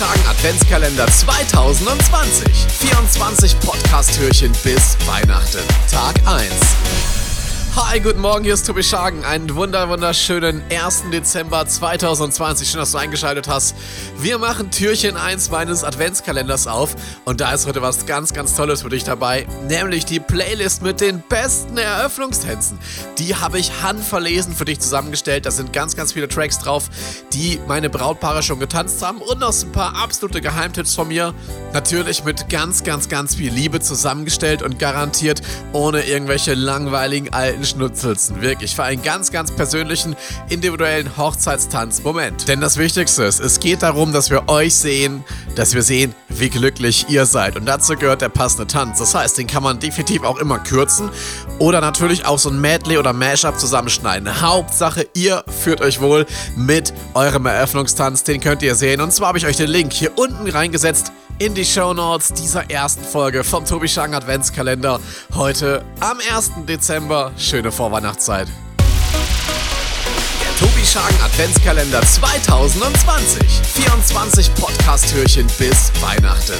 Schagen Adventskalender 2020. 24 Podcast-Türchen bis Weihnachten. Tag 1. Hi, guten Morgen, hier ist Tobi Schagen. Einen wunder wunderschönen 1. Dezember 2020. Schön, dass du eingeschaltet hast. Wir machen Türchen 1 meines Adventskalenders auf und da ist heute was ganz, ganz Tolles für dich dabei, nämlich die Playlist mit den besten Eröffnungstänzen. Die habe ich handverlesen für dich zusammengestellt. Da sind ganz, ganz viele Tracks drauf, die meine Brautpaare schon getanzt haben und noch ein paar absolute Geheimtipps von mir. Natürlich mit ganz, ganz, ganz viel Liebe zusammengestellt und garantiert ohne irgendwelche langweiligen alten alten Schnutzelzen. Wirklich für einen ganz, ganz persönlichen, individuellen Hochzeitstanz-Moment. Denn das Wichtigste ist, es geht darum, dass wir euch sehen, dass wir sehen, wie glücklich ihr seid. Und dazu gehört der passende Tanz. Das heißt, den kann man definitiv auch immer kürzen oder natürlich auch so ein Medley oder Mashup zusammenschneiden. Hauptsache, ihr führt euch wohl mit eurem Eröffnungstanz. Den könnt ihr sehen. Und zwar habe ich euch den Link hier unten reingesetzt in die Show Notes dieser ersten Folge vom Tobi Schang Adventskalender. Heute am 1. Dezember. Schöne Vorweihnachtszeit. Schang Adventskalender 2020. 24 Podcast-Türchen bis Weihnachten.